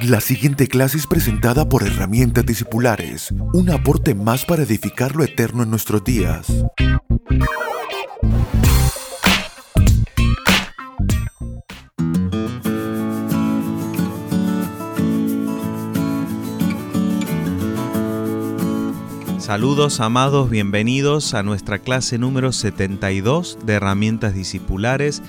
La siguiente clase es presentada por Herramientas Discipulares, un aporte más para edificar lo eterno en nuestros días. Saludos amados, bienvenidos a nuestra clase número 72 de herramientas discipulares.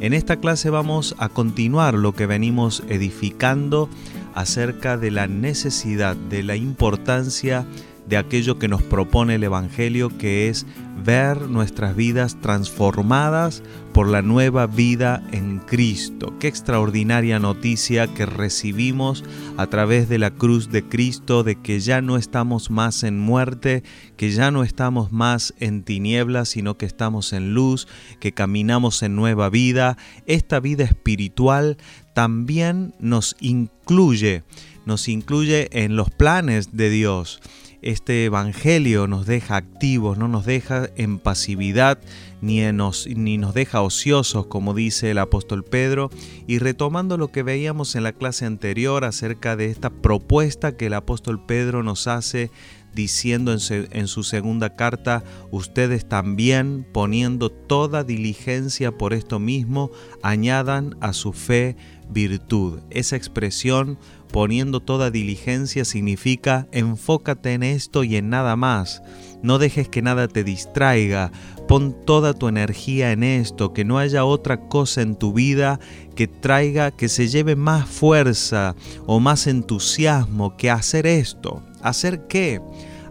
En esta clase vamos a continuar lo que venimos edificando acerca de la necesidad, de la importancia de aquello que nos propone el Evangelio, que es ver nuestras vidas transformadas por la nueva vida en Cristo. Qué extraordinaria noticia que recibimos a través de la cruz de Cristo, de que ya no estamos más en muerte, que ya no estamos más en tinieblas, sino que estamos en luz, que caminamos en nueva vida. Esta vida espiritual también nos incluye, nos incluye en los planes de Dios este Evangelio nos deja activos, no nos deja en pasividad, ni, nos, ni nos deja ociosos, como dice el apóstol Pedro. Y retomando lo que veíamos en la clase anterior acerca de esta propuesta que el apóstol Pedro nos hace diciendo en su, segunda carta, ustedes también, poniendo toda diligencia por esto mismo, añadan a su fe virtud. Esa expresión poniendo toda diligencia significa enfócate en esto y en nada más. No dejes que nada te distraiga. Pon toda tu energía en esto, que no haya otra cosa en tu vida que traiga, que se lleve más fuerza o más entusiasmo que hacer esto. ¿Hacer qué?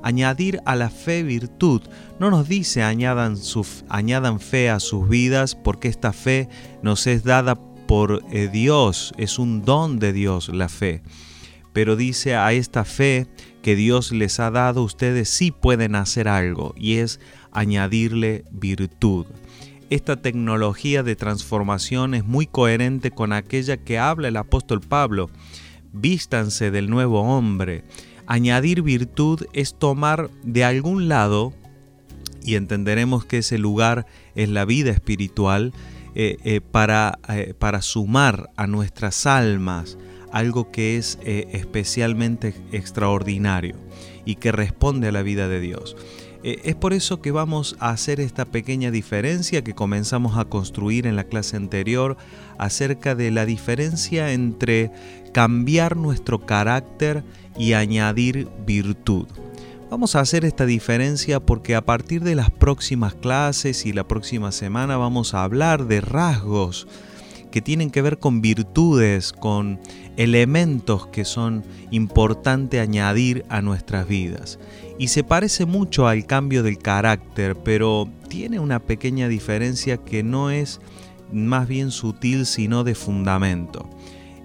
Añadir a la fe virtud. No nos dice añadan, su, añadan fe a sus vidas porque esta fe nos es dada por eh, Dios, es un don de Dios la fe. Pero dice a esta fe que Dios les ha dado, ustedes sí pueden hacer algo y es añadirle virtud. Esta tecnología de transformación es muy coherente con aquella que habla el apóstol Pablo. Vístanse del nuevo hombre. Añadir virtud es tomar de algún lado, y entenderemos que ese lugar es la vida espiritual, para, eh, para sumar a nuestras almas algo que es especialmente extraordinario y que responde a la vida de Dios. Es por eso que vamos a hacer esta pequeña diferencia que comenzamos a construir en la clase anterior acerca de la diferencia entre cambiar nuestro carácter y añadir virtud. Vamos a hacer esta diferencia porque a partir de las próximas clases y la próxima semana vamos a hablar de rasgos que tienen que ver con virtudes, con elementos que son importantes añadir a nuestras vidas. Y se parece mucho al cambio del carácter, pero tiene una pequeña diferencia que no es más bien sutil sino de fundamento.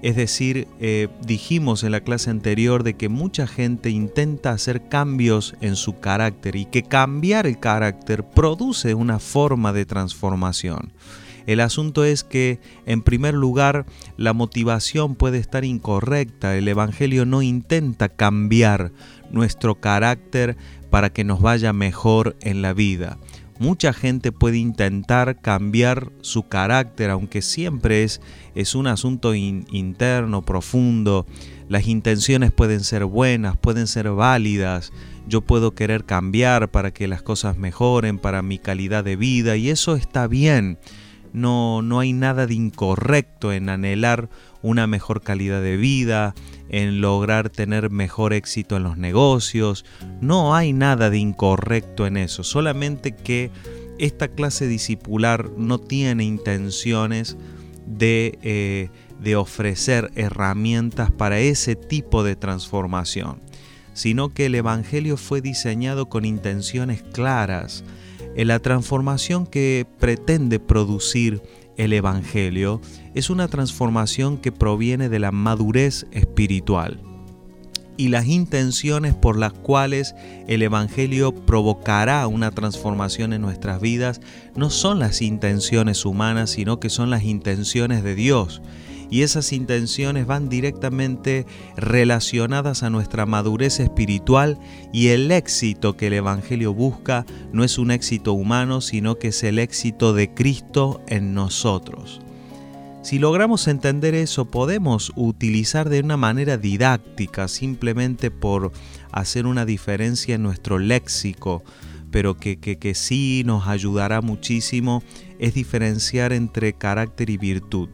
Es decir, eh, dijimos en la clase anterior de que mucha gente intenta hacer cambios en su carácter y que cambiar el carácter produce una forma de transformación. El asunto es que, en primer lugar, la motivación puede estar incorrecta. El Evangelio no intenta cambiar nuestro carácter para que nos vaya mejor en la vida. Mucha gente puede intentar cambiar su carácter, aunque siempre es, es un asunto interno, profundo. Las intenciones pueden ser buenas, pueden ser válidas. Yo puedo querer cambiar para que las cosas mejoren, para mi calidad de vida, y eso está bien. No, no hay nada de incorrecto en anhelar una mejor calidad de vida, en lograr tener mejor éxito en los negocios. No hay nada de incorrecto en eso, solamente que esta clase discipular no tiene intenciones de, eh, de ofrecer herramientas para ese tipo de transformación, sino que el Evangelio fue diseñado con intenciones claras en la transformación que pretende producir el Evangelio es una transformación que proviene de la madurez espiritual y las intenciones por las cuales el Evangelio provocará una transformación en nuestras vidas no son las intenciones humanas, sino que son las intenciones de Dios y esas intenciones van directamente relacionadas a nuestra madurez espiritual y el éxito que el Evangelio busca no es un éxito humano, sino que es el éxito de Cristo en nosotros. Si logramos entender eso, podemos utilizar de una manera didáctica, simplemente por hacer una diferencia en nuestro léxico, pero que, que, sí nos ayudará muchísimo, es diferenciar entre carácter y virtud.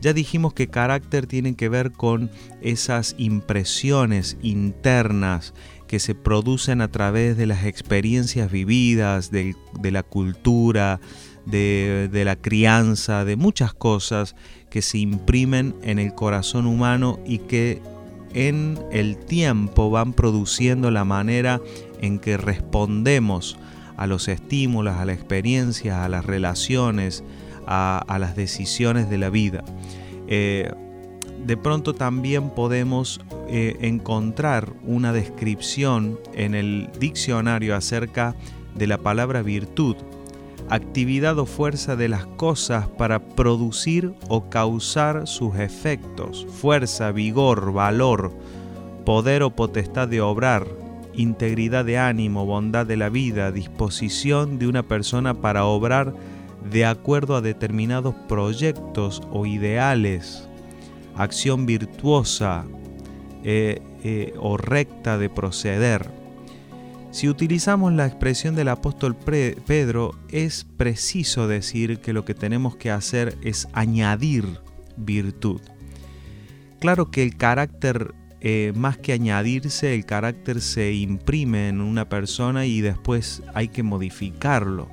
Ya dijimos que carácter tiene que ver con esas impresiones internas que se producen a través de las experiencias vividas, de, la cultura, de, de, la crianza, de muchas cosas que se imprimen en el corazón humano y que en el tiempo van produciendo la manera en que respondemos a los estímulos, a la experiencia, a las relaciones, a, las decisiones de la vida. Eh, de pronto también podemos eh, encontrar una descripción en el diccionario acerca de la palabra virtud, actividad o fuerza de las cosas para producir o causar sus efectos, fuerza, vigor, valor, poder o potestad de obrar, integridad de ánimo, bondad de la vida, disposición de una persona para obrar de acuerdo a determinados proyectos o ideales, acción virtuosa eh, eh, o recta de proceder. Si utilizamos la expresión del apóstol Pedro, es preciso decir que lo que tenemos que hacer es añadir virtud. Claro que el carácter eh, más que añadirse, el carácter se imprime en una persona y después hay que modificarlo.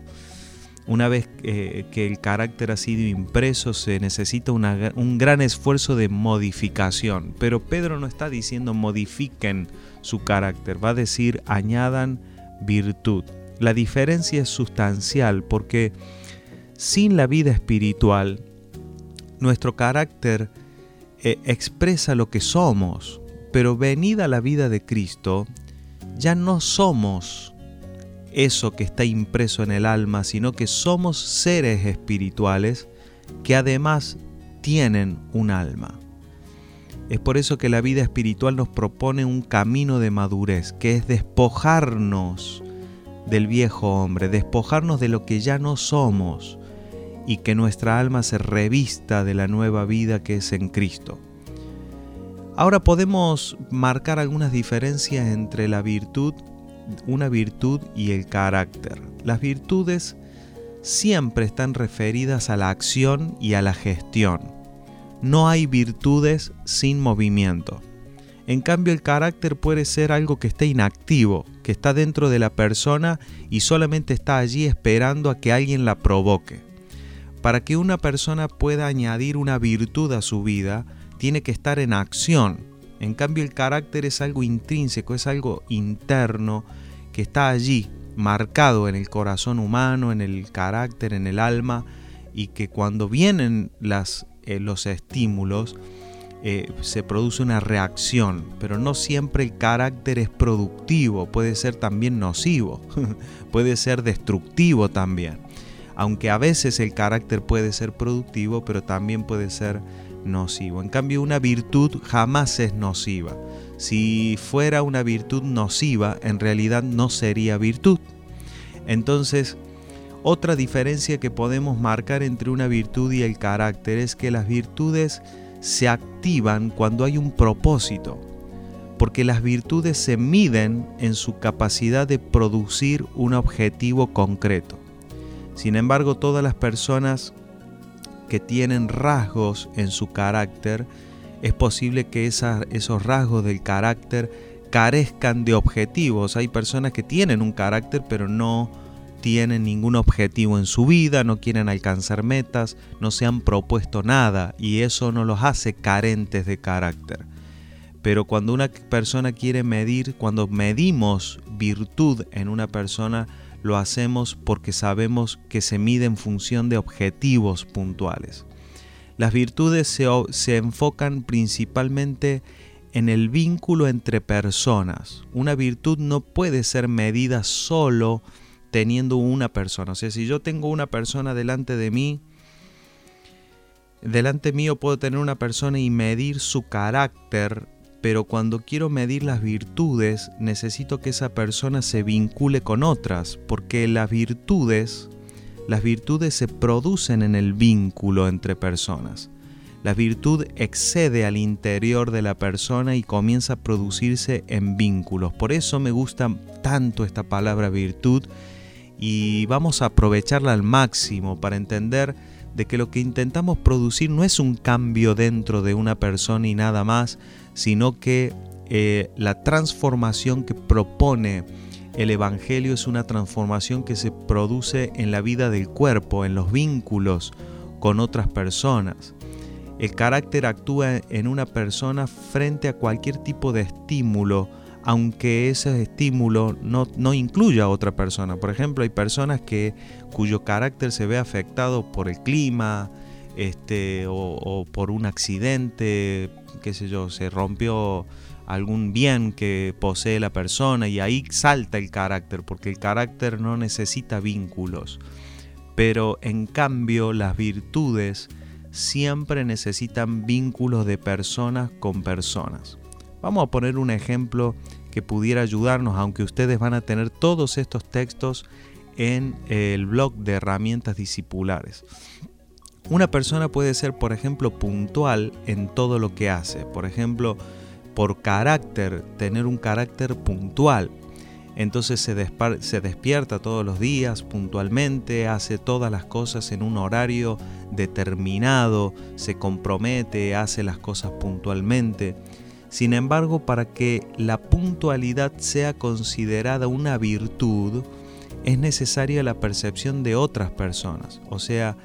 Una vez eh, que el carácter ha sido impreso, se necesita un gran esfuerzo de modificación. Pero Pedro no está diciendo modifiquen su carácter, va a decir añadan virtud. La diferencia es sustancial porque sin la vida espiritual, nuestro carácter eh, expresa lo que somos, pero venida la vida de Cristo, ya no somos eso que está impreso en el alma, sino que somos seres espirituales que además tienen un alma. Es por eso que la vida espiritual nos propone un camino de madurez, que es despojarnos del viejo hombre, despojarnos de lo que ya no somos y que nuestra alma se revista de la nueva vida que es en Cristo. Ahora podemos marcar algunas diferencias entre la virtud, una virtud y el carácter. Las virtudes siempre están referidas a la acción y a la gestión. No hay virtudes sin movimiento. En cambio, el carácter puede ser algo que esté inactivo, que está dentro de la persona y solamente está allí esperando a que alguien la provoque. Para que una persona pueda añadir una virtud a su vida, tiene que estar en acción. En cambio el carácter es algo intrínseco, es algo interno que está allí, marcado en el corazón humano, en el carácter, en el alma, y que cuando vienen eh, los estímulos, eh, se produce una reacción, pero no siempre el carácter es productivo, puede ser también nocivo, puede ser destructivo también. Aunque a veces el carácter puede ser productivo, pero también puede ser nocivo. En cambio, una virtud jamás es nociva. Si fuera una virtud nociva, en realidad no sería virtud. Entonces, otra diferencia que podemos marcar entre una virtud y el carácter es que las virtudes se activan cuando hay un propósito, porque las virtudes se miden en su capacidad de producir un objetivo concreto. Sin embargo, todas las personas que tienen rasgos en su carácter, es posible que esos rasgos del carácter carezcan de objetivos. Hay personas que tienen un carácter pero no tienen ningún objetivo en su vida, no quieren alcanzar metas, no se han propuesto nada y eso no los hace carentes de carácter. Pero cuando una persona quiere medir, cuando medimos virtud en una persona, lo hacemos porque sabemos que se mide en función de objetivos puntuales. Las virtudes se, enfocan principalmente en el vínculo entre personas. Una virtud no puede ser medida solo teniendo una persona. O sea, si yo tengo una persona delante de mí, delante mío puedo tener una persona y medir su carácter pero cuando quiero medir las virtudes necesito que esa persona se vincule con otras, porque las virtudes, las virtudes se producen en el vínculo entre personas. La virtud excede al interior de la persona y comienza a producirse en vínculos. Por eso me gusta tanto esta palabra virtud y vamos a aprovecharla al máximo para entender de que lo que intentamos producir no es un cambio dentro de una persona y nada más, sino que eh, la transformación que propone el Evangelio es una transformación que se produce en la vida del cuerpo, en los vínculos con otras personas. El carácter actúa en una persona frente a cualquier tipo de estímulo, aunque ese estímulo no, no, incluya a otra persona. Por ejemplo, hay personas que, cuyo carácter se ve afectado por el clima este, o, por un accidente, qué sé yo, se rompió algún bien que posee la persona y ahí salta el carácter, porque el carácter no necesita vínculos. Pero en cambio las virtudes siempre necesitan vínculos de personas con personas. Vamos a poner un ejemplo que pudiera ayudarnos, aunque ustedes van a tener todos estos textos en el blog de herramientas discipulares. Una persona puede ser, por ejemplo, puntual en todo lo que hace. Por ejemplo, por carácter, tener un carácter puntual. Entonces se, se, despierta todos los días puntualmente, hace todas las cosas en un horario determinado, se compromete, hace las cosas puntualmente. Sin embargo, para que la puntualidad sea considerada una virtud, es necesaria la percepción de otras personas. O sea,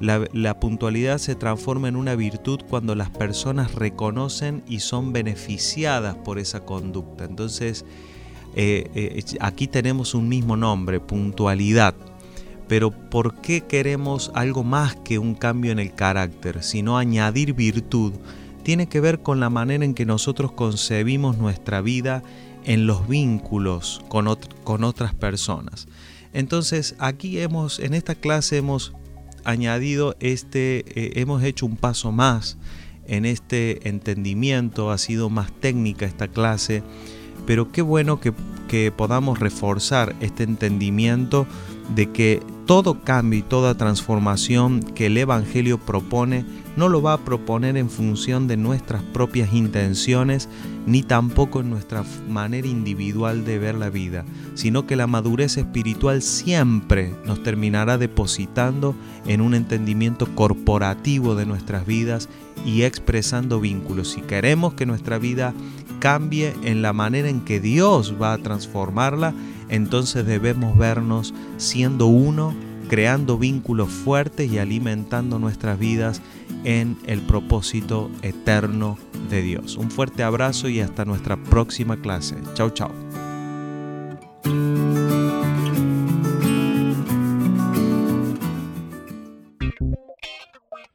la, puntualidad se transforma en una virtud cuando las personas reconocen y son beneficiadas por esa conducta. Entonces, eh, eh, aquí tenemos un mismo nombre, puntualidad. Pero ¿por qué queremos algo más que un cambio en el carácter, sino añadir virtud? Tiene que ver con la manera en que nosotros concebimos nuestra vida en los vínculos con, con otras personas. Entonces, aquí hemos, en esta clase hemos añadido este, eh, hemos hecho un paso más en este entendimiento, ha sido más técnica esta clase, pero qué bueno que, que podamos reforzar este entendimiento de que todo cambio y toda transformación que el Evangelio propone no lo va a proponer en función de nuestras propias intenciones ni tampoco en nuestra manera individual de ver la vida, sino que la madurez espiritual siempre nos terminará depositando en un entendimiento corporativo de nuestras vidas y expresando vínculos. Si queremos que nuestra vida cambie en la manera en que Dios va a transformarla, entonces debemos vernos siendo uno, creando vínculos fuertes y alimentando nuestras vidas en el propósito eterno de Dios. Un fuerte abrazo y hasta nuestra próxima clase. Chao, chao.